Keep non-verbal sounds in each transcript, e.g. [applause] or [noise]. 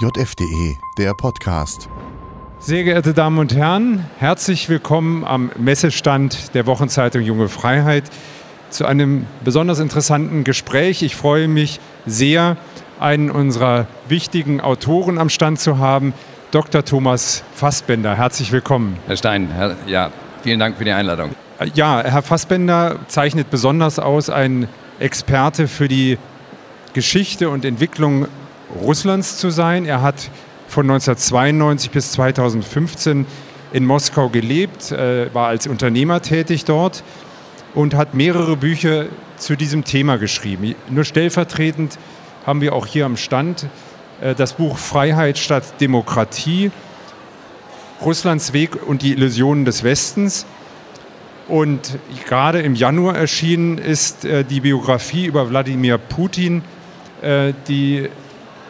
JFDE, der Podcast. Sehr geehrte Damen und Herren, herzlich willkommen am Messestand der Wochenzeitung Junge Freiheit zu einem besonders interessanten Gespräch. Ich freue mich sehr, einen unserer wichtigen Autoren am Stand zu haben, Dr. Thomas Fassbender. Herzlich willkommen. Herr Stein, Herr, ja, vielen Dank für die Einladung. Ja, Herr Fassbender zeichnet besonders aus, ein Experte für die Geschichte und Entwicklung Russlands zu sein. Er hat von 1992 bis 2015 in Moskau gelebt, äh, war als Unternehmer tätig dort und hat mehrere Bücher zu diesem Thema geschrieben. Nur stellvertretend haben wir auch hier am Stand äh, das Buch Freiheit statt Demokratie, Russlands Weg und die Illusionen des Westens. Und gerade im Januar erschienen ist äh, die Biografie über Wladimir Putin, die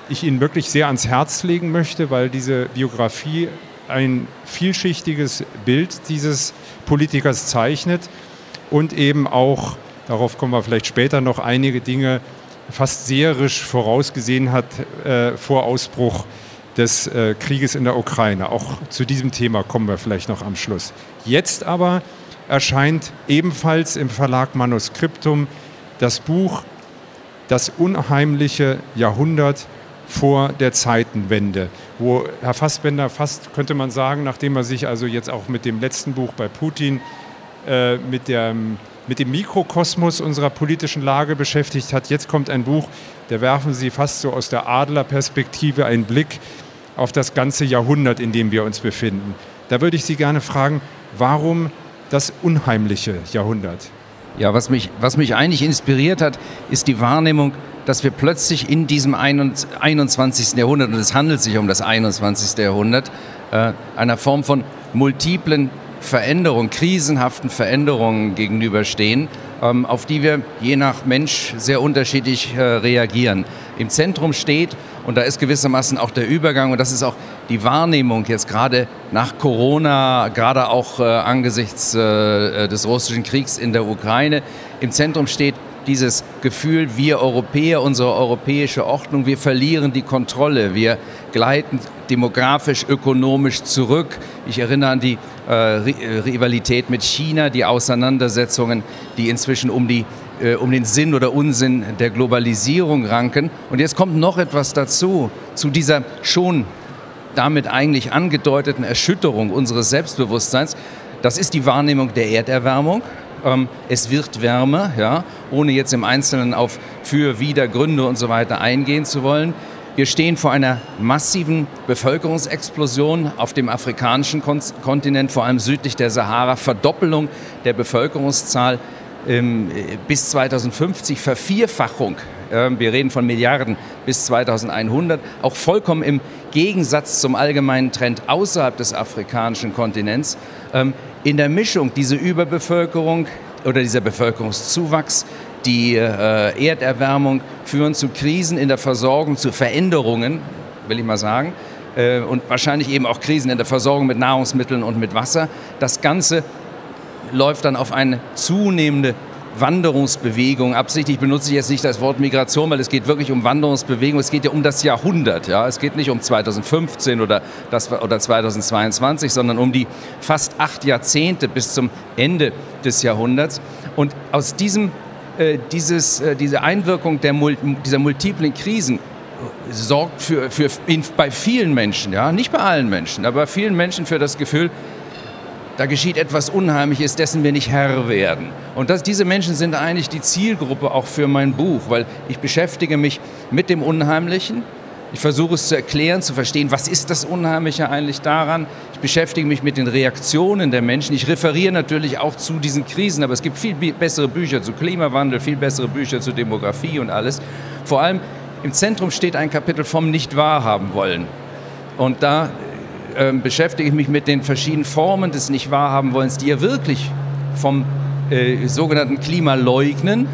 ich Ihnen wirklich sehr ans Herz legen möchte, weil diese Biografie ein vielschichtiges Bild dieses Politikers zeichnet und eben auch, darauf kommen wir vielleicht später noch, einige Dinge fast seherisch vorausgesehen hat äh, vor Ausbruch des äh, Krieges in der Ukraine. Auch zu diesem Thema kommen wir vielleicht noch am Schluss. Jetzt aber erscheint ebenfalls im Verlag Manuskriptum das Buch Das unheimliche Jahrhundert vor der Zeitenwende, wo Herr Fassbender fast, könnte man sagen, nachdem er sich also jetzt auch mit dem letzten Buch bei Putin, äh, mit, der, mit dem Mikrokosmos unserer politischen Lage beschäftigt hat, jetzt kommt ein Buch, da werfen Sie fast so aus der Adlerperspektive einen Blick auf das ganze Jahrhundert, in dem wir uns befinden. Da würde ich Sie gerne fragen, warum das unheimliche Jahrhundert? Ja, was mich, was mich eigentlich inspiriert hat, ist die Wahrnehmung, dass wir plötzlich in diesem 21. Jahrhundert, und es handelt sich um das 21. Jahrhundert, äh, einer Form von multiplen Veränderungen, krisenhaften Veränderungen gegenüberstehen, ähm, auf die wir je nach Mensch sehr unterschiedlich äh, reagieren. Im Zentrum steht, und da ist gewissermaßen auch der Übergang, und das ist auch die Wahrnehmung jetzt gerade nach Corona, gerade auch äh, angesichts des russischen Kriegs in der Ukraine, im Zentrum steht dieses Gefühl, wir Europäer, unsere europäische Ordnung, wir verlieren die Kontrolle, wir gleiten demografisch, ökonomisch zurück. Ich erinnere an die äh, Rivalität mit China, die Auseinandersetzungen, die inzwischen um die äh, um den Sinn oder Unsinn der Globalisierung ranken. Und jetzt kommt noch etwas dazu, zu dieser schon damit eigentlich angedeuteten Erschütterung unseres Selbstbewusstseins. Das ist die Wahrnehmung der Erderwärmung. Ähm, es wird wärmer, ja, ohne jetzt im Einzelnen auf für, wider, Gründe und so weiter eingehen zu wollen. Wir stehen vor einer massiven Bevölkerungsexplosion auf dem afrikanischen Kontinent, vor allem südlich der Sahara, Verdoppelung der Bevölkerungszahl ähm, bis 2050, Vervierfachung. Ähm, wir reden von Milliarden bis 2100, auch vollkommen im Gegensatz zum allgemeinen Trend außerhalb des afrikanischen Kontinents. In der Mischung diese Überbevölkerung oder dieser Bevölkerungszuwachs, die äh, Erderwärmung führen zu Krisen in der Versorgung, zu Veränderungen, will ich mal sagen, äh, und wahrscheinlich eben auch Krisen in der Versorgung mit Nahrungsmitteln und mit Wasser. Das Ganze läuft dann auf eine zunehmende Wanderungsbewegung. Absichtlich benutze ich jetzt nicht das Wort Migration, weil es geht wirklich um Wanderungsbewegung. Es geht ja um das Jahrhundert. Ja? Es geht nicht um 2015 oder, das, oder 2022, sondern um die fast acht Jahrzehnte bis zum Ende des Jahrhunderts. Und aus diesem, äh, dieses, äh, diese Einwirkung der, dieser multiplen Krisen sorgt für, für in, bei vielen Menschen, ja, nicht bei allen Menschen, aber bei vielen Menschen für das Gefühl, da geschieht etwas Unheimliches, dessen wir nicht Herr werden. Und das, diese Menschen sind eigentlich die Zielgruppe auch für mein Buch, weil ich beschäftige mich mit dem Unheimlichen. Ich versuche es zu erklären, zu verstehen, was ist das Unheimliche eigentlich daran. Ich beschäftige mich mit den Reaktionen der Menschen. Ich referiere natürlich auch zu diesen Krisen, aber es gibt viel bessere Bücher zu Klimawandel, viel bessere Bücher zu Demografie und alles. Vor allem im Zentrum steht ein Kapitel vom Nicht-Wahrhaben wollen. Und da äh, beschäftige ich mich mit den verschiedenen Formen des Nicht-Wahrhaben-Wollens, die ja wirklich vom äh, sogenannten Klimaleugnen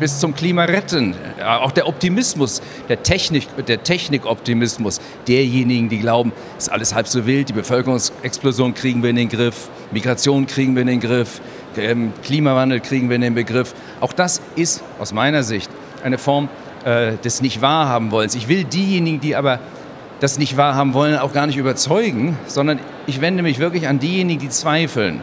bis zum Klimaretten, äh, auch der Optimismus, der, Technik, der Technikoptimismus derjenigen, die glauben, es ist alles halb so wild, die Bevölkerungsexplosion kriegen wir in den Griff, Migration kriegen wir in den Griff, ähm, Klimawandel kriegen wir in den Begriff. Auch das ist aus meiner Sicht eine Form äh, des Nicht-Wahrhaben-Wollens. Ich will diejenigen, die aber das nicht wahrhaben wollen, auch gar nicht überzeugen, sondern ich wende mich wirklich an diejenigen, die zweifeln,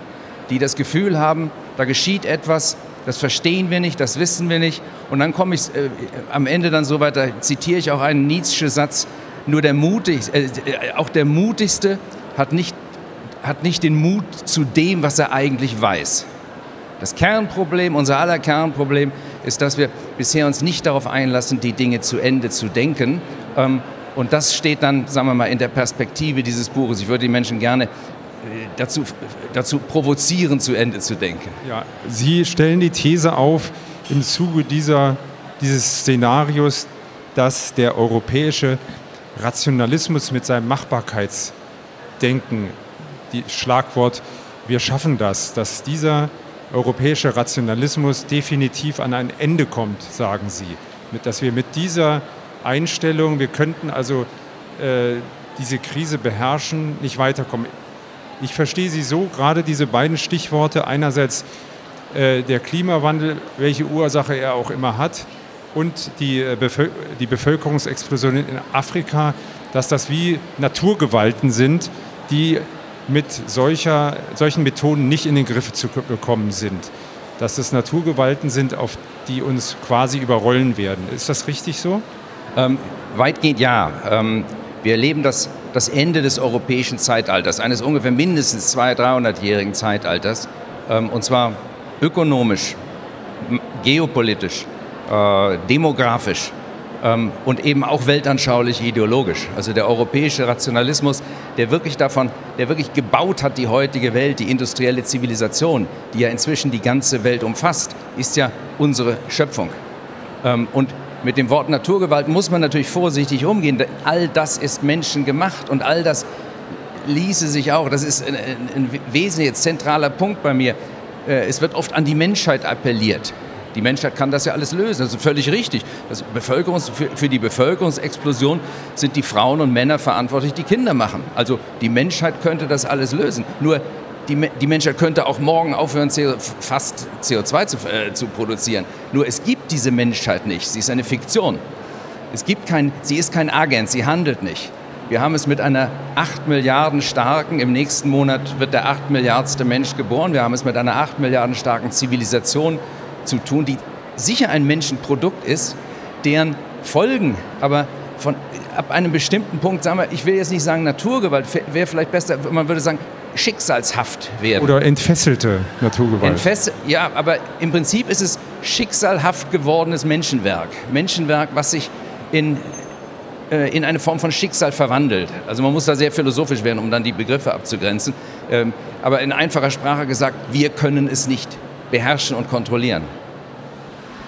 die das Gefühl haben, da geschieht etwas, das verstehen wir nicht, das wissen wir nicht. Und dann komme ich äh, am Ende dann so weiter, zitiere ich auch einen Nietzsche Satz, nur der mutig, äh, auch der mutigste hat nicht, hat nicht den Mut zu dem, was er eigentlich weiß. Das Kernproblem, unser aller Kernproblem, ist, dass wir bisher uns nicht darauf einlassen, die Dinge zu Ende zu denken. Ähm, und das steht dann, sagen wir mal, in der Perspektive dieses Buches. Ich würde die Menschen gerne äh, dazu, dazu provozieren, zu Ende zu denken. Ja, Sie stellen die These auf, im Zuge dieser, dieses Szenarios, dass der europäische Rationalismus mit seinem Machbarkeitsdenken, die Schlagwort wir schaffen das, dass dieser europäische Rationalismus definitiv an ein Ende kommt, sagen Sie. dass wir mit dieser Einstellung, wir könnten also äh, diese Krise beherrschen, nicht weiterkommen. Ich verstehe Sie so, gerade diese beiden Stichworte, einerseits äh, der Klimawandel, welche Ursache er auch immer hat, und die, äh, Bevöl die Bevölkerungsexplosion in Afrika, dass das wie Naturgewalten sind, die mit solcher, solchen Methoden nicht in den Griff zu bekommen sind. Dass es Naturgewalten sind, auf die uns quasi überrollen werden. Ist das richtig so? Ähm, weitgehend ja. Ähm, wir erleben das, das Ende des europäischen Zeitalters, eines ungefähr mindestens 200, 300-jährigen Zeitalters. Ähm, und zwar ökonomisch, geopolitisch, äh, demografisch ähm, und eben auch weltanschaulich ideologisch. Also der europäische Rationalismus, der wirklich davon, der wirklich gebaut hat, die heutige Welt, die industrielle Zivilisation, die ja inzwischen die ganze Welt umfasst, ist ja unsere Schöpfung. Ähm, und mit dem Wort Naturgewalt muss man natürlich vorsichtig umgehen. All das ist menschengemacht und all das ließe sich auch, das ist ein, ein wesentlicher zentraler Punkt bei mir, äh, es wird oft an die Menschheit appelliert. Die Menschheit kann das ja alles lösen. Das ist völlig richtig. Das Bevölkerungs für, für die Bevölkerungsexplosion sind die Frauen und Männer verantwortlich, die Kinder machen. Also die Menschheit könnte das alles lösen. Nur die, die Menschheit könnte auch morgen aufhören, CO, fast CO2 zu, äh, zu produzieren. Nur es gibt diese Menschheit nicht. Sie ist eine Fiktion. Es gibt kein, sie ist kein Agent, sie handelt nicht. Wir haben es mit einer 8 Milliarden starken, im nächsten Monat wird der 8 Milliardste Mensch geboren, wir haben es mit einer 8 Milliarden starken Zivilisation zu tun, die sicher ein Menschenprodukt ist, deren Folgen aber von, ab einem bestimmten Punkt, sagen wir, ich will jetzt nicht sagen Naturgewalt, wäre vielleicht besser, man würde sagen schicksalshaft werden. Oder entfesselte Naturgewalt. Entfess ja, aber im Prinzip ist es schicksalhaft gewordenes Menschenwerk. Menschenwerk, was sich in, äh, in eine Form von Schicksal verwandelt. Also man muss da sehr philosophisch werden, um dann die Begriffe abzugrenzen. Ähm, aber in einfacher Sprache gesagt, wir können es nicht beherrschen und kontrollieren.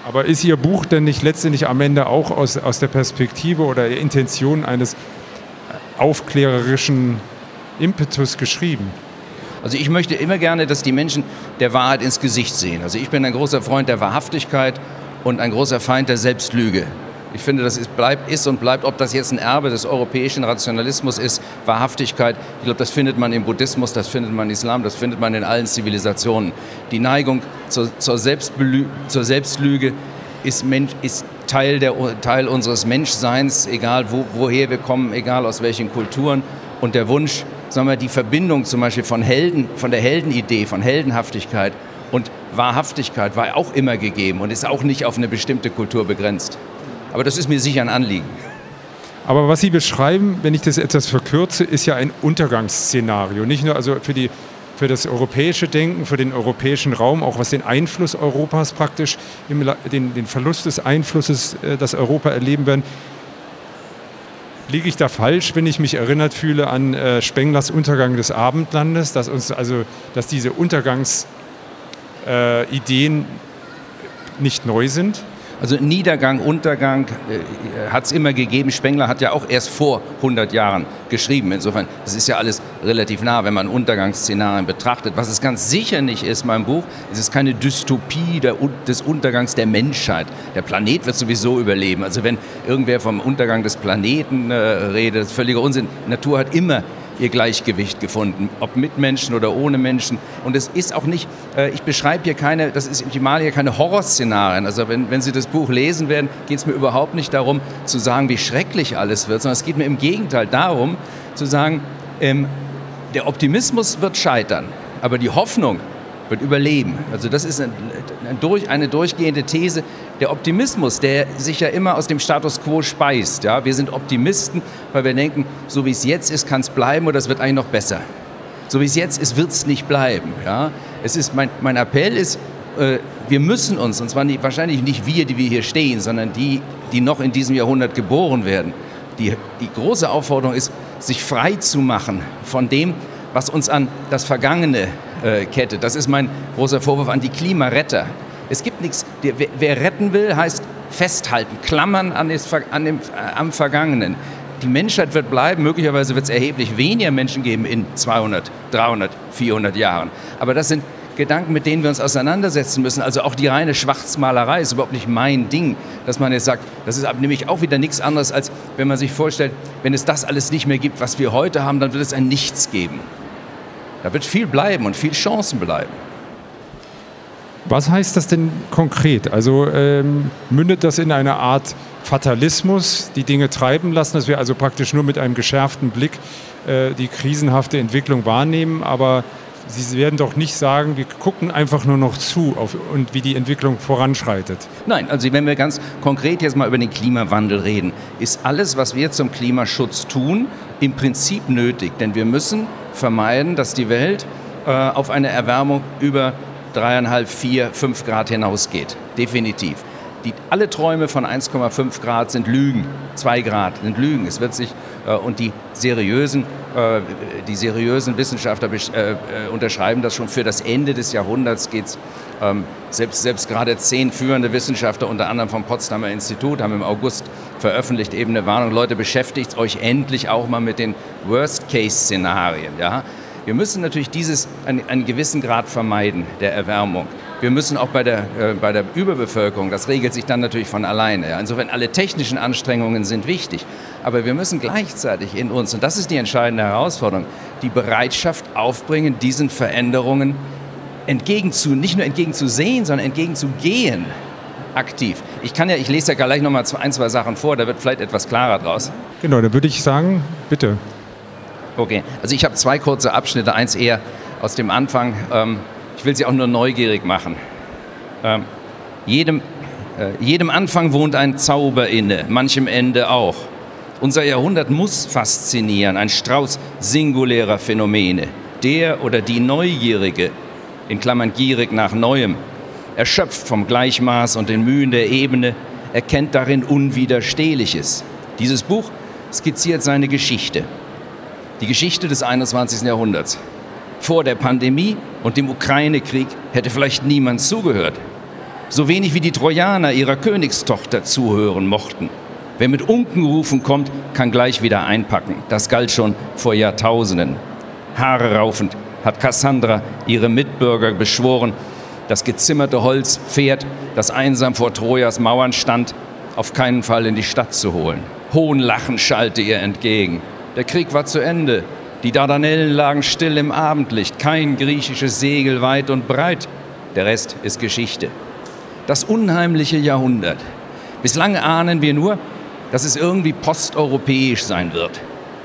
Aber ist Ihr Buch denn nicht letztendlich am Ende auch aus, aus der Perspektive oder der Intention eines aufklärerischen Impetus geschrieben? Also ich möchte immer gerne, dass die Menschen der Wahrheit ins Gesicht sehen. Also ich bin ein großer Freund der Wahrhaftigkeit und ein großer Feind der Selbstlüge. Ich finde, das ist, bleibt, ist und bleibt, ob das jetzt ein Erbe des europäischen Rationalismus ist, Wahrhaftigkeit. Ich glaube, das findet man im Buddhismus, das findet man im Islam, das findet man in allen Zivilisationen. Die Neigung zur, zur, zur Selbstlüge ist, Mensch, ist Teil, der, Teil unseres Menschseins, egal wo, woher wir kommen, egal aus welchen Kulturen. Und der Wunsch, sagen wir, die Verbindung zum Beispiel von Helden, von der Heldenidee, von Heldenhaftigkeit und Wahrhaftigkeit war auch immer gegeben und ist auch nicht auf eine bestimmte Kultur begrenzt. Aber das ist mir sicher ein Anliegen. Aber was Sie beschreiben, wenn ich das etwas verkürze, ist ja ein Untergangsszenario. Nicht nur also für, die, für das europäische Denken, für den europäischen Raum, auch was den Einfluss Europas praktisch, den, den Verlust des Einflusses, äh, das Europa erleben werden. Liege ich da falsch, wenn ich mich erinnert fühle an äh, Spenglers Untergang des Abendlandes, dass uns also, dass diese Untergangsideen äh, nicht neu sind? Also Niedergang, Untergang äh, hat es immer gegeben. Spengler hat ja auch erst vor 100 Jahren geschrieben. Insofern, das ist ja alles relativ nah, wenn man Untergangsszenarien betrachtet. Was es ganz sicher nicht ist, mein Buch, es ist keine Dystopie der, des Untergangs der Menschheit. Der Planet wird sowieso überleben. Also wenn irgendwer vom Untergang des Planeten äh, redet, völliger Unsinn. Natur hat immer ihr Gleichgewicht gefunden, ob mit Menschen oder ohne Menschen. Und es ist auch nicht, äh, ich beschreibe hier keine, das ist, ich male hier keine Horrorszenarien. Also wenn, wenn Sie das Buch lesen werden, geht es mir überhaupt nicht darum zu sagen, wie schrecklich alles wird, sondern es geht mir im Gegenteil darum zu sagen, ähm, der Optimismus wird scheitern, aber die Hoffnung wird überleben. Also das ist eine, durchgehende These. Der Optimismus, der sich ja immer aus dem Status quo speist. Ja? Wir sind Optimisten, weil wir denken, so wie es jetzt ist, kann es bleiben oder es wird eigentlich noch besser. So wie es jetzt ist, wird es nicht bleiben. Ja? Es ist mein, mein Appell ist, äh, wir müssen uns, und zwar nicht, wahrscheinlich nicht wir, die wir hier stehen, sondern die, die noch in diesem Jahrhundert geboren werden. Die, die große Aufforderung ist, sich frei zu machen von dem, was uns an das Vergangene äh, kettet. Das ist mein großer Vorwurf an die Klimaretter. Es gibt nichts, wer, wer retten will, heißt festhalten, klammern an, des, an dem, äh, am Vergangenen. Die Menschheit wird bleiben, möglicherweise wird es erheblich weniger Menschen geben in 200, 300, 400 Jahren. Aber das sind Gedanken, mit denen wir uns auseinandersetzen müssen. Also auch die reine Schwarzmalerei ist überhaupt nicht mein Ding, dass man jetzt sagt, das ist nämlich auch wieder nichts anderes, als wenn man sich vorstellt, wenn es das alles nicht mehr gibt, was wir heute haben, dann wird es ein Nichts geben. Da wird viel bleiben und viel Chancen bleiben. Was heißt das denn konkret? Also ähm, mündet das in eine Art Fatalismus, die Dinge treiben lassen, dass wir also praktisch nur mit einem geschärften Blick äh, die krisenhafte Entwicklung wahrnehmen, aber Sie werden doch nicht sagen, wir gucken einfach nur noch zu auf, und wie die Entwicklung voranschreitet. Nein, also wenn wir ganz konkret jetzt mal über den Klimawandel reden, ist alles, was wir zum Klimaschutz tun, im Prinzip nötig. Denn wir müssen vermeiden, dass die Welt äh, auf eine Erwärmung über dreieinhalb, vier, fünf Grad hinausgeht. Definitiv. Die, alle Träume von 1,5 Grad sind Lügen. 2 Grad sind Lügen. Es wird sich äh, und die seriösen, äh, die seriösen Wissenschaftler äh, äh, unterschreiben das schon für das Ende des Jahrhunderts geht es. Ähm, selbst, selbst gerade zehn führende Wissenschaftler, unter anderem vom Potsdamer Institut, haben im August veröffentlicht eben eine Warnung, Leute, beschäftigt euch endlich auch mal mit den Worst-Case-Szenarien. Ja? Wir müssen natürlich dieses einen, einen gewissen Grad vermeiden der Erwärmung. Wir müssen auch bei der, äh, bei der Überbevölkerung, das regelt sich dann natürlich von alleine. Ja? Insofern alle technischen Anstrengungen sind wichtig. Aber wir müssen gleichzeitig in uns, und das ist die entscheidende Herausforderung, die Bereitschaft aufbringen, diesen Veränderungen entgegenzu, nicht nur entgegenzusehen, sondern entgegenzugehen aktiv. Ich kann ja, ich lese ja gleich nochmal ein, zwei Sachen vor, da wird vielleicht etwas klarer draus. Genau, da würde ich sagen, bitte. Okay, also ich habe zwei kurze Abschnitte, eins eher aus dem Anfang. Ähm, ich will Sie auch nur neugierig machen. Ähm, jedem, äh, jedem Anfang wohnt ein Zauber inne, manchem Ende auch. Unser Jahrhundert muss faszinieren, ein Strauß singulärer Phänomene. Der oder die Neugierige, in Klammern gierig nach Neuem, erschöpft vom Gleichmaß und den Mühen der Ebene, erkennt darin Unwiderstehliches. Dieses Buch skizziert seine Geschichte. Die Geschichte des 21. Jahrhunderts. Vor der Pandemie und dem Ukraine-Krieg hätte vielleicht niemand zugehört. So wenig wie die Trojaner ihrer Königstochter zuhören mochten. Wer mit Unkenrufen kommt, kann gleich wieder einpacken. Das galt schon vor Jahrtausenden. Haare raufend hat Cassandra ihre Mitbürger beschworen, das gezimmerte Holzpferd, das einsam vor Trojas Mauern stand, auf keinen Fall in die Stadt zu holen. Hohnlachen schallte ihr entgegen. Der Krieg war zu Ende. Die Dardanellen lagen still im Abendlicht. Kein griechisches Segel weit und breit. Der Rest ist Geschichte. Das unheimliche Jahrhundert. Bislang ahnen wir nur, dass es irgendwie posteuropäisch sein wird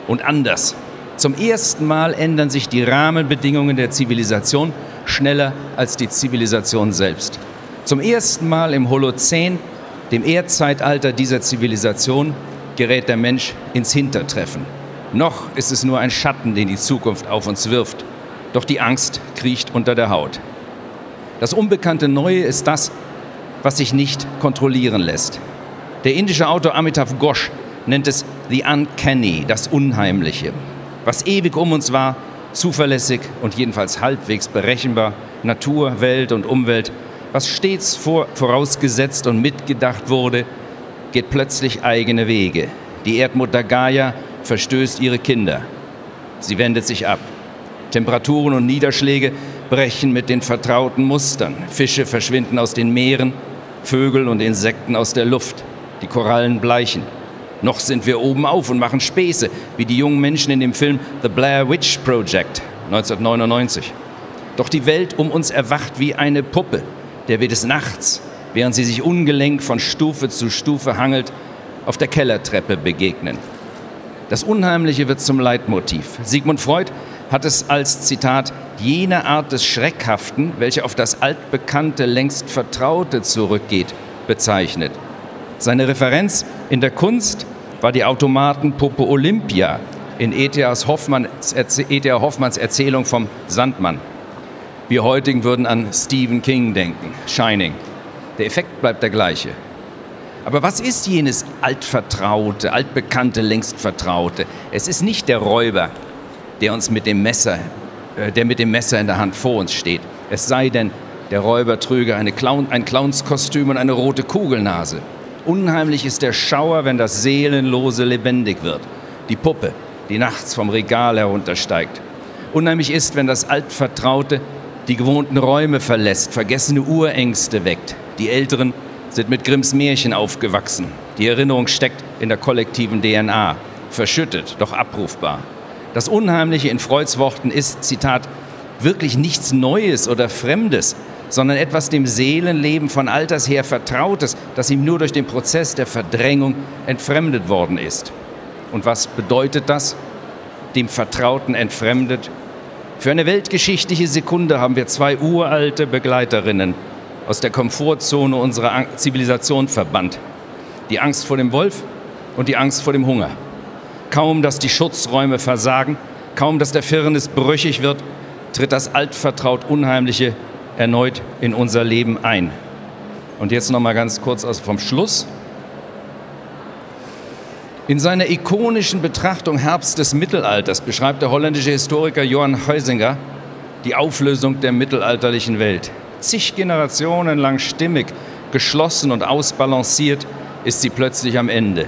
und anders. Zum ersten Mal ändern sich die Rahmenbedingungen der Zivilisation schneller als die Zivilisation selbst. Zum ersten Mal im Holozän, dem Erdzeitalter dieser Zivilisation, gerät der Mensch ins Hintertreffen. Noch ist es nur ein Schatten, den die Zukunft auf uns wirft. Doch die Angst kriecht unter der Haut. Das unbekannte Neue ist das, was sich nicht kontrollieren lässt. Der indische Autor Amitav Ghosh nennt es The Uncanny, das Unheimliche. Was ewig um uns war, zuverlässig und jedenfalls halbwegs berechenbar, Natur, Welt und Umwelt, was stets vor, vorausgesetzt und mitgedacht wurde, geht plötzlich eigene Wege. Die Erdmutter Gaia verstößt ihre Kinder. Sie wendet sich ab. Temperaturen und Niederschläge brechen mit den vertrauten Mustern. Fische verschwinden aus den Meeren, Vögel und Insekten aus der Luft. Die Korallen bleichen. Noch sind wir oben auf und machen Späße, wie die jungen Menschen in dem Film The Blair Witch Project 1999. Doch die Welt um uns erwacht wie eine Puppe, der wir des Nachts, während sie sich ungelenk von Stufe zu Stufe hangelt, auf der Kellertreppe begegnen. Das Unheimliche wird zum Leitmotiv. Sigmund Freud hat es als Zitat jene Art des Schreckhaften, welche auf das altbekannte, längst Vertraute zurückgeht, bezeichnet. Seine Referenz in der Kunst war die Automatenpuppe Olympia in E.T.A. Hoffmanns, e Hoffmanns Erzählung vom Sandmann. Wir heutigen würden an Stephen King denken, Shining. Der Effekt bleibt der gleiche. Aber was ist jenes altvertraute, altbekannte, längst vertraute? Es ist nicht der Räuber, der uns mit dem Messer, äh, der mit dem Messer in der Hand vor uns steht. Es sei denn, der Räuber trüge eine Clown, ein Clownskostüm und eine rote Kugelnase. Unheimlich ist der Schauer, wenn das Seelenlose lebendig wird. Die Puppe, die nachts vom Regal heruntersteigt. Unheimlich ist, wenn das Altvertraute die gewohnten Räume verlässt, vergessene Urängste weckt. Die Älteren sind mit Grimms Märchen aufgewachsen. Die Erinnerung steckt in der kollektiven DNA. Verschüttet, doch abrufbar. Das Unheimliche in Freuds Worten ist, Zitat, wirklich nichts Neues oder Fremdes, sondern etwas dem Seelenleben von alters her Vertrautes, das ihm nur durch den Prozess der Verdrängung entfremdet worden ist. Und was bedeutet das? Dem Vertrauten entfremdet? Für eine weltgeschichtliche Sekunde haben wir zwei uralte Begleiterinnen aus der Komfortzone unserer Zivilisation verbannt. Die Angst vor dem Wolf und die Angst vor dem Hunger. Kaum, dass die Schutzräume versagen, kaum, dass der Firnis brüchig wird, tritt das altvertraut Unheimliche erneut in unser Leben ein. Und jetzt noch mal ganz kurz vom Schluss. In seiner ikonischen Betrachtung Herbst des Mittelalters beschreibt der holländische Historiker Johann Heusinger die Auflösung der mittelalterlichen Welt. Zig Generationen lang stimmig, geschlossen und ausbalanciert ist sie plötzlich am Ende.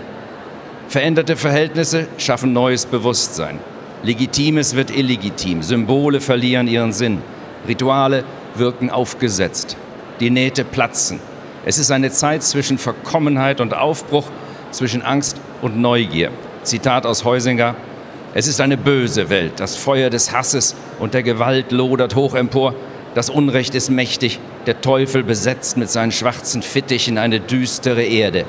Veränderte Verhältnisse schaffen neues Bewusstsein. Legitimes wird illegitim, Symbole verlieren ihren Sinn, Rituale wirken aufgesetzt, die Nähte platzen. Es ist eine Zeit zwischen Verkommenheit und Aufbruch, zwischen Angst und Neugier. Zitat aus Heusinger. Es ist eine böse Welt. Das Feuer des Hasses und der Gewalt lodert hoch empor. Das Unrecht ist mächtig. Der Teufel besetzt mit seinen schwarzen Fittichen eine düstere Erde.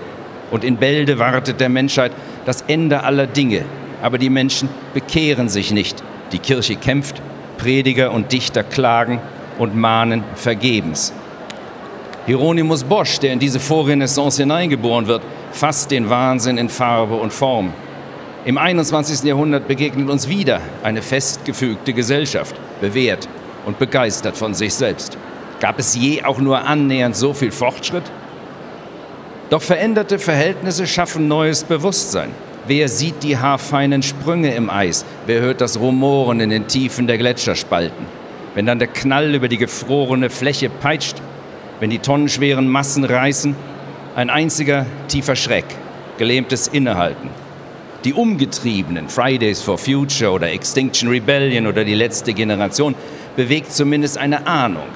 Und in Bälde wartet der Menschheit das Ende aller Dinge. Aber die Menschen bekehren sich nicht. Die Kirche kämpft, Prediger und Dichter klagen und mahnen vergebens. Hieronymus Bosch, der in diese Vorrenaissance hineingeboren wird, fasst den Wahnsinn in Farbe und Form. Im 21. Jahrhundert begegnet uns wieder eine festgefügte Gesellschaft, bewährt und begeistert von sich selbst. Gab es je auch nur annähernd so viel Fortschritt? Doch veränderte Verhältnisse schaffen neues Bewusstsein. Wer sieht die haarfeinen Sprünge im Eis? Wer hört das Rumoren in den Tiefen der Gletscherspalten? Wenn dann der Knall über die gefrorene Fläche peitscht, wenn die tonnenschweren Massen reißen, ein einziger tiefer Schreck, gelähmtes Innehalten. Die Umgetriebenen, Fridays for Future oder Extinction Rebellion oder die letzte Generation, bewegt zumindest eine Ahnung.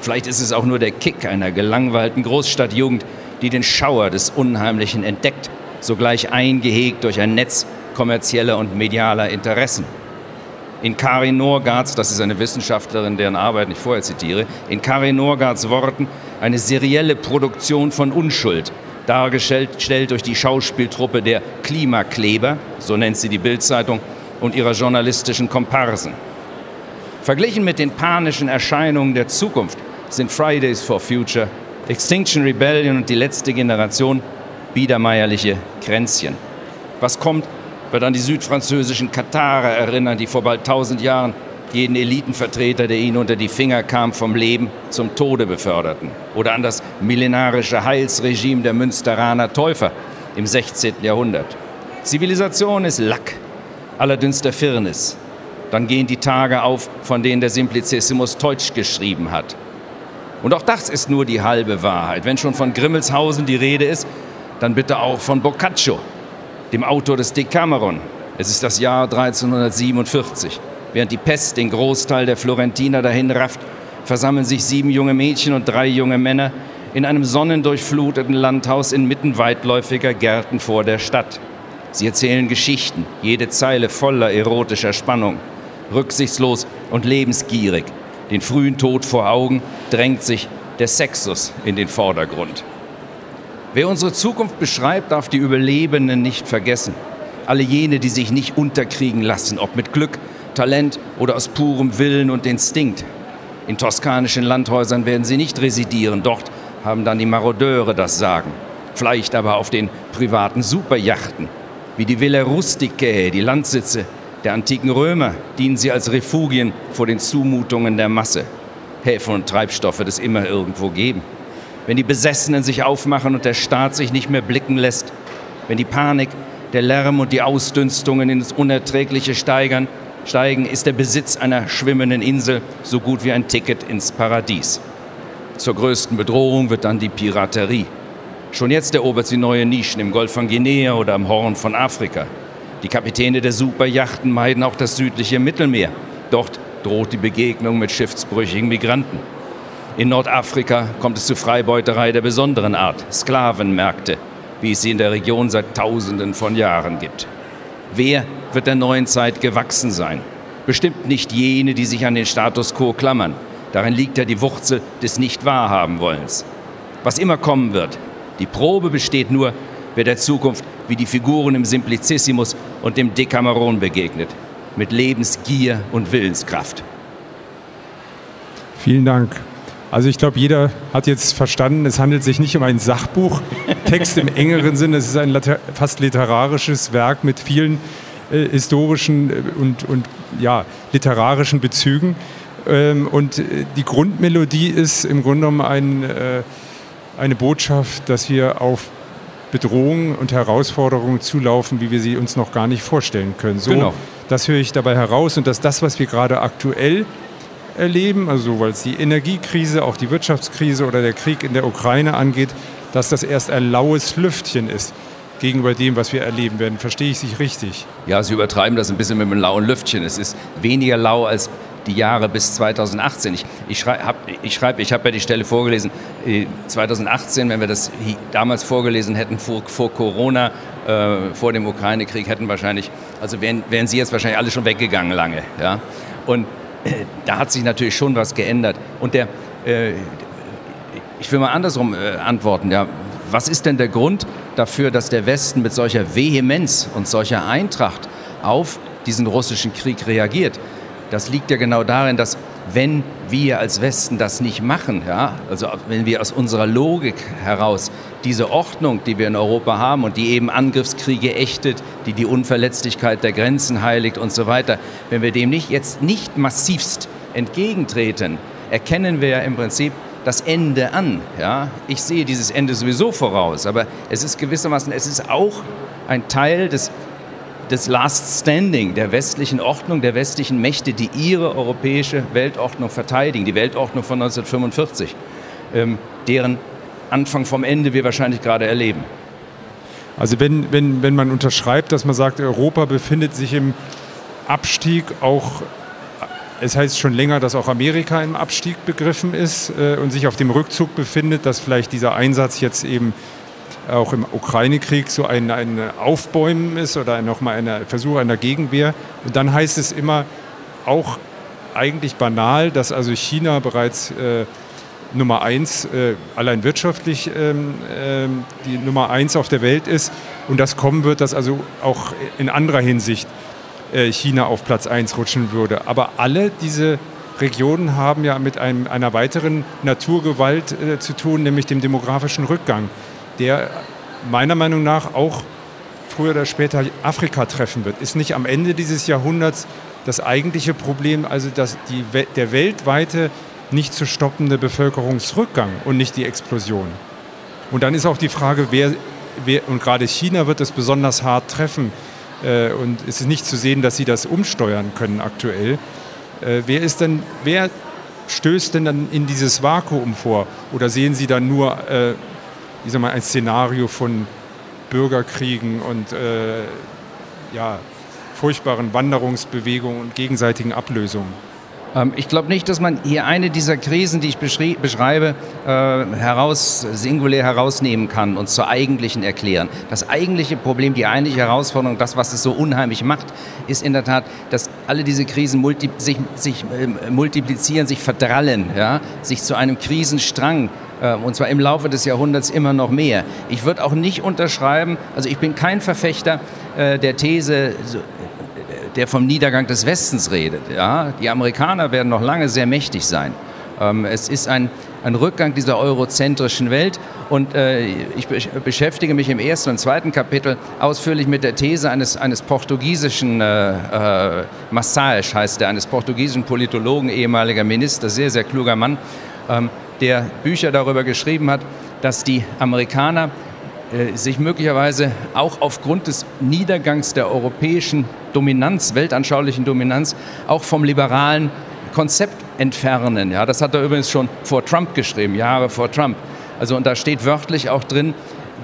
Vielleicht ist es auch nur der Kick einer gelangweilten Großstadtjugend, die den Schauer des Unheimlichen entdeckt, sogleich eingehegt durch ein Netz kommerzieller und medialer Interessen. In Karin Norgards, das ist eine Wissenschaftlerin, deren Arbeit ich vorher zitiere, in Karin Norgards Worten eine serielle Produktion von Unschuld, dargestellt durch die Schauspieltruppe der Klimakleber, so nennt sie die Bildzeitung, und ihrer journalistischen Komparsen. Verglichen mit den panischen Erscheinungen der Zukunft sind Fridays for Future Extinction Rebellion und die letzte Generation biedermeierliche Kränzchen. Was kommt, wird an die südfranzösischen Katarer erinnern, die vor bald tausend Jahren jeden Elitenvertreter, der ihnen unter die Finger kam, vom Leben zum Tode beförderten. Oder an das millenarische Heilsregime der Münsteraner Täufer im 16. Jahrhundert. Zivilisation ist Lack, allerdünster Firnis. Dann gehen die Tage auf, von denen der Simplicissimus Teutsch geschrieben hat. Und auch das ist nur die halbe Wahrheit. Wenn schon von Grimmelshausen die Rede ist, dann bitte auch von Boccaccio, dem Autor des Decameron. Es ist das Jahr 1347. Während die Pest den Großteil der Florentiner dahin rafft, versammeln sich sieben junge Mädchen und drei junge Männer in einem sonnendurchfluteten Landhaus inmitten weitläufiger Gärten vor der Stadt. Sie erzählen Geschichten, jede Zeile voller erotischer Spannung. Rücksichtslos und lebensgierig. Den frühen Tod vor Augen drängt sich der Sexus in den Vordergrund. Wer unsere Zukunft beschreibt, darf die Überlebenden nicht vergessen. Alle jene, die sich nicht unterkriegen lassen, ob mit Glück, Talent oder aus purem Willen und Instinkt. In toskanischen Landhäusern werden sie nicht residieren, dort haben dann die Marodeure das Sagen. Vielleicht aber auf den privaten Superjachten, wie die Villa Rusticae, die Landsitze der antiken Römer, dienen sie als Refugien vor den Zumutungen der Masse. Häfen und Treibstoffe, das immer irgendwo geben. Wenn die Besessenen sich aufmachen und der Staat sich nicht mehr blicken lässt, wenn die Panik, der Lärm und die Ausdünstungen ins Unerträgliche steigern, steigen, ist der Besitz einer schwimmenden Insel so gut wie ein Ticket ins Paradies. Zur größten Bedrohung wird dann die Piraterie. Schon jetzt erobert sie neue Nischen im Golf von Guinea oder am Horn von Afrika. Die Kapitäne der Superjachten meiden auch das südliche Mittelmeer. Dort droht die Begegnung mit schiffsbrüchigen Migranten. In Nordafrika kommt es zu Freibeuterei der besonderen Art, Sklavenmärkte, wie es sie in der Region seit Tausenden von Jahren gibt. Wer wird der neuen Zeit gewachsen sein? Bestimmt nicht jene, die sich an den Status quo klammern. Darin liegt ja die Wurzel des Nicht-Wahrhaben-Wollens. Was immer kommen wird, die Probe besteht nur, wer der Zukunft wie die Figuren im Simplicissimus und dem Decameron begegnet. Mit Lebensgier und Willenskraft. Vielen Dank. Also ich glaube, jeder hat jetzt verstanden, es handelt sich nicht um ein Sachbuch, [laughs] Text im engeren Sinne, es ist ein fast literarisches Werk mit vielen äh, historischen äh, und, und ja, literarischen Bezügen. Ähm, und äh, die Grundmelodie ist im Grunde genommen ein, äh, eine Botschaft, dass wir auf Bedrohungen und Herausforderungen zulaufen, wie wir sie uns noch gar nicht vorstellen können. So, genau. Das höre ich dabei heraus und dass das, was wir gerade aktuell erleben, also weil es die Energiekrise, auch die Wirtschaftskrise oder der Krieg in der Ukraine angeht, dass das erst ein laues Lüftchen ist gegenüber dem, was wir erleben werden. Verstehe ich sich richtig? Ja, Sie übertreiben das ein bisschen mit einem lauen Lüftchen. Es ist weniger lau als die Jahre bis 2018. Ich, ich schreibe, ich, schreib, ich habe ja die Stelle vorgelesen, 2018, äh, wenn wir das damals vorgelesen hätten, vor, vor Corona, äh, vor dem Ukraine-Krieg, hätten wahrscheinlich, also wären, wären Sie jetzt wahrscheinlich alle schon weggegangen lange. Ja? Und da hat sich natürlich schon was geändert. Und der, äh, ich will mal andersrum äh, antworten, ja, was ist denn der Grund dafür, dass der Westen mit solcher Vehemenz und solcher Eintracht auf diesen russischen Krieg reagiert? Das liegt ja genau darin, dass wenn wir als Westen das nicht machen, ja, also wenn wir aus unserer Logik heraus diese Ordnung, die wir in Europa haben und die eben Angriffskriege ächtet, die die Unverletzlichkeit der Grenzen heiligt und so weiter, wenn wir dem nicht jetzt nicht massivst entgegentreten, erkennen wir ja im Prinzip das Ende an. Ja? Ich sehe dieses Ende sowieso voraus, aber es ist gewissermaßen, es ist auch ein Teil des des Last Standing der westlichen Ordnung, der westlichen Mächte, die ihre europäische Weltordnung verteidigen, die Weltordnung von 1945, ähm, deren Anfang vom Ende wir wahrscheinlich gerade erleben. Also wenn, wenn, wenn man unterschreibt, dass man sagt, Europa befindet sich im Abstieg, auch es heißt schon länger, dass auch Amerika im Abstieg begriffen ist äh, und sich auf dem Rückzug befindet, dass vielleicht dieser Einsatz jetzt eben auch im Ukraine-Krieg so ein, ein Aufbäumen ist oder nochmal ein Versuch einer Gegenwehr. Und dann heißt es immer auch eigentlich banal, dass also China bereits äh, Nummer eins, äh, allein wirtschaftlich ähm, äh, die Nummer eins auf der Welt ist und das kommen wird, dass also auch in anderer Hinsicht äh, China auf Platz eins rutschen würde. Aber alle diese Regionen haben ja mit einem, einer weiteren Naturgewalt äh, zu tun, nämlich dem demografischen Rückgang der meiner Meinung nach auch früher oder später Afrika treffen wird. Ist nicht am Ende dieses Jahrhunderts das eigentliche Problem, also dass die, der weltweite nicht zu stoppende Bevölkerungsrückgang und nicht die Explosion. Und dann ist auch die Frage, wer, wer und gerade China wird es besonders hart treffen. Äh, und es ist nicht zu sehen, dass sie das umsteuern können aktuell. Äh, wer ist denn, wer stößt denn dann in dieses Vakuum vor? Oder sehen Sie dann nur äh, ich sag mal, ein Szenario von Bürgerkriegen und äh, ja, furchtbaren Wanderungsbewegungen und gegenseitigen Ablösungen. Ähm, ich glaube nicht, dass man hier eine dieser Krisen, die ich beschreibe, äh, heraus, singulär herausnehmen kann und zur eigentlichen erklären. Das eigentliche Problem, die eigentliche Herausforderung, das, was es so unheimlich macht, ist in der Tat, dass alle diese Krisen multi sich, sich äh, multiplizieren, sich verdrallen, ja? sich zu einem Krisenstrang äh, und zwar im Laufe des Jahrhunderts immer noch mehr. Ich würde auch nicht unterschreiben, also ich bin kein Verfechter äh, der These, der vom Niedergang des Westens redet. Ja? Die Amerikaner werden noch lange sehr mächtig sein. Ähm, es ist ein, ein Rückgang dieser eurozentrischen Welt und äh, ich beschäftige mich im ersten und zweiten Kapitel ausführlich mit der These eines, eines portugiesischen, äh, äh, Massage heißt der, eines portugiesischen Politologen, ehemaliger Minister, sehr, sehr kluger Mann, ähm, der Bücher darüber geschrieben hat, dass die Amerikaner sich möglicherweise auch aufgrund des Niedergangs der europäischen Dominanz, weltanschaulichen Dominanz, auch vom liberalen Konzept entfernen. Ja, das hat er übrigens schon vor Trump geschrieben, Jahre vor Trump. Also und da steht wörtlich auch drin,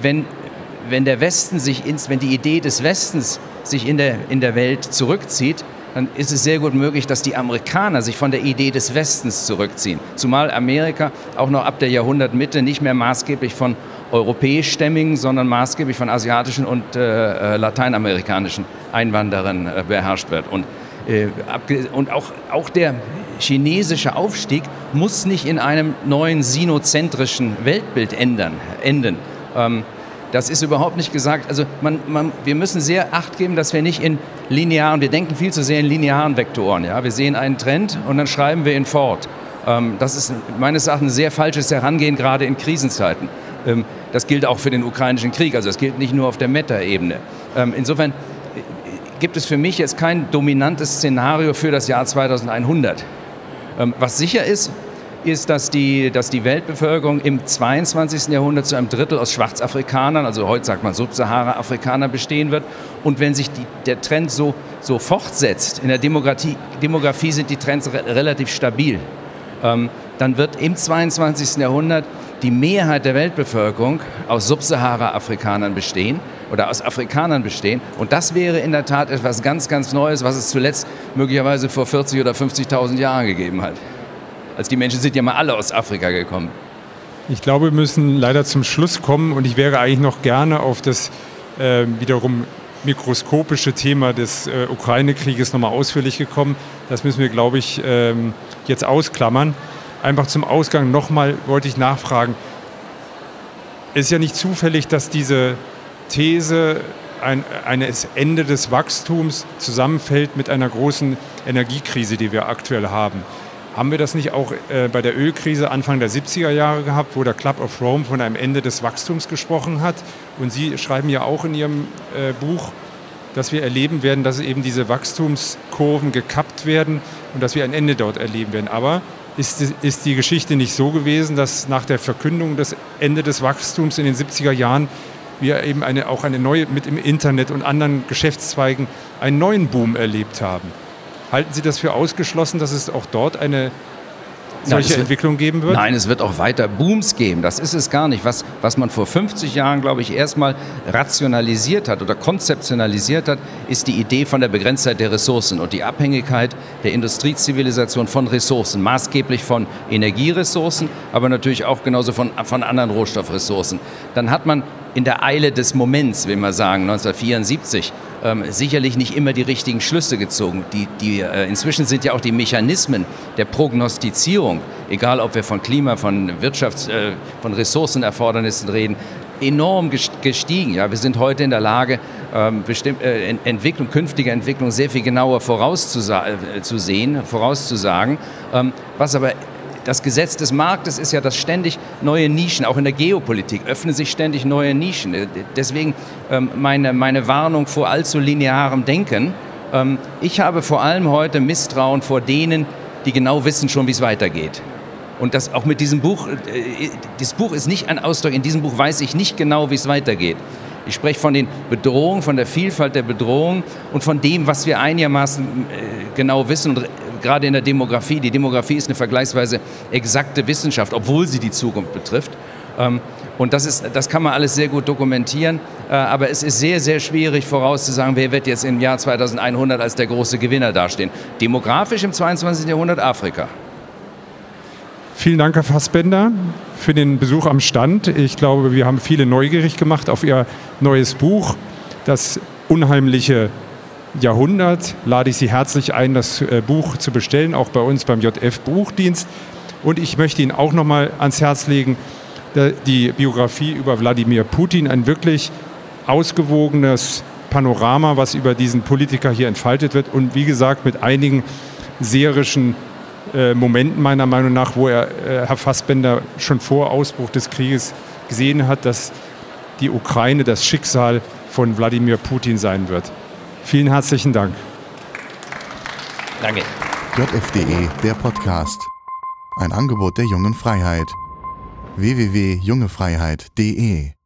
wenn, wenn der Westen sich ins, wenn die Idee des Westens sich in der, in der Welt zurückzieht, dann ist es sehr gut möglich, dass die Amerikaner sich von der Idee des Westens zurückziehen. Zumal Amerika auch noch ab der Jahrhundertmitte nicht mehr maßgeblich von europäischstämmigen, sondern maßgeblich von asiatischen und äh, äh, lateinamerikanischen Einwanderern äh, beherrscht wird. Und, äh, und auch, auch der chinesische Aufstieg muss nicht in einem neuen sinozentrischen Weltbild ändern, enden. Ähm, das ist überhaupt nicht gesagt. Also man, man, wir müssen sehr Acht geben, dass wir nicht in linearen, wir denken viel zu sehr in linearen Vektoren. Ja? Wir sehen einen Trend und dann schreiben wir ihn fort. Ähm, das ist meines Erachtens ein sehr falsches Herangehen, gerade in Krisenzeiten. Ähm, das gilt auch für den ukrainischen Krieg, also das gilt nicht nur auf der Meta-Ebene. Ähm, insofern gibt es für mich jetzt kein dominantes Szenario für das Jahr 2100. Ähm, was sicher ist, ist, dass die, dass die Weltbevölkerung im 22. Jahrhundert zu einem Drittel aus Schwarzafrikanern, also heute sagt man Subsahara-Afrikaner, bestehen wird. Und wenn sich die, der Trend so, so fortsetzt, in der Demografie, Demografie sind die Trends re relativ stabil, ähm, dann wird im 22. Jahrhundert die Mehrheit der Weltbevölkerung aus Subsahara-Afrikanern bestehen oder aus Afrikanern bestehen. Und das wäre in der Tat etwas ganz, ganz Neues, was es zuletzt möglicherweise vor 40 oder 50.000 Jahren gegeben hat. Also die Menschen sind ja mal alle aus Afrika gekommen. Ich glaube, wir müssen leider zum Schluss kommen und ich wäre eigentlich noch gerne auf das äh, wiederum mikroskopische Thema des äh, Ukraine-Krieges nochmal ausführlich gekommen. Das müssen wir, glaube ich, ähm, jetzt ausklammern einfach zum Ausgang nochmal wollte ich nachfragen. Es ist ja nicht zufällig, dass diese These ein, eines Ende des Wachstums zusammenfällt mit einer großen Energiekrise, die wir aktuell haben. Haben wir das nicht auch äh, bei der Ölkrise Anfang der 70er Jahre gehabt, wo der Club of Rome von einem Ende des Wachstums gesprochen hat? Und Sie schreiben ja auch in Ihrem äh, Buch, dass wir erleben werden, dass eben diese Wachstumskurven gekappt werden und dass wir ein Ende dort erleben werden. Aber ist, ist die Geschichte nicht so gewesen, dass nach der Verkündung des Ende des Wachstums in den 70er Jahren wir eben eine, auch eine neue, mit im Internet und anderen Geschäftszweigen einen neuen Boom erlebt haben. Halten Sie das für ausgeschlossen, dass es auch dort eine solche wird, Entwicklung geben wird? Nein, es wird auch weiter Booms geben. Das ist es gar nicht. Was, was man vor 50 Jahren, glaube ich, erstmal rationalisiert hat oder konzeptionalisiert hat, ist die Idee von der Begrenztheit der Ressourcen und die Abhängigkeit der Industriezivilisation von Ressourcen, maßgeblich von Energieressourcen, aber natürlich auch genauso von, von anderen Rohstoffressourcen. Dann hat man in der Eile des Moments, will man sagen, 1974, ähm, sicherlich nicht immer die richtigen Schlüsse gezogen. Die, die, äh, inzwischen sind ja auch die Mechanismen der Prognostizierung, egal ob wir von Klima, von Wirtschafts-, äh, von Ressourcenerfordernissen reden, enorm gestiegen. Ja, wir sind heute in der Lage, ähm, äh, Entwicklung, künftige Entwicklung sehr viel genauer vorauszusehen, äh, vorauszusagen. Ähm, was aber das Gesetz des Marktes ist ja, dass ständig neue Nischen, auch in der Geopolitik, öffnen sich ständig neue Nischen. Äh, deswegen ähm, meine, meine Warnung vor allzu linearem Denken. Ähm, ich habe vor allem heute Misstrauen vor denen, die genau wissen schon, wie es weitergeht. Und das auch mit diesem Buch, äh, das Buch ist nicht ein Ausdruck, in diesem Buch weiß ich nicht genau, wie es weitergeht. Ich spreche von den Bedrohungen, von der Vielfalt der Bedrohungen und von dem, was wir einigermaßen äh, genau wissen und gerade in der Demografie. Die Demografie ist eine vergleichsweise exakte Wissenschaft, obwohl sie die Zukunft betrifft. Ähm, Und das, ist, das kann man alles sehr gut dokumentieren. Äh, aber es ist sehr, sehr schwierig vorauszusagen, wer wird jetzt im Jahr 2100 als der große Gewinner dastehen. Demografisch im 22. Jahrhundert Afrika. Vielen Dank, Herr Fassbender, für den Besuch am Stand. Ich glaube, wir haben viele neugierig gemacht auf Ihr neues Buch, das unheimliche Jahrhundert. Lade ich Sie herzlich ein, das äh, Buch zu bestellen, auch bei uns beim JF Buchdienst. Und ich möchte Ihnen auch noch mal ans Herz legen, die Biografie über Wladimir Putin, ein wirklich ausgewogenes Panorama, was über diesen Politiker hier entfaltet wird und wie gesagt mit einigen seherischen äh, Momenten meiner Meinung nach, wo er, äh, Herr Fassbender, schon vor Ausbruch des Krieges gesehen hat, dass die Ukraine das Schicksal von Wladimir Putin sein wird. Vielen herzlichen Dank. Danke. JFDE, der Podcast. Ein Angebot der jungen Freiheit. www.jungefreiheit.de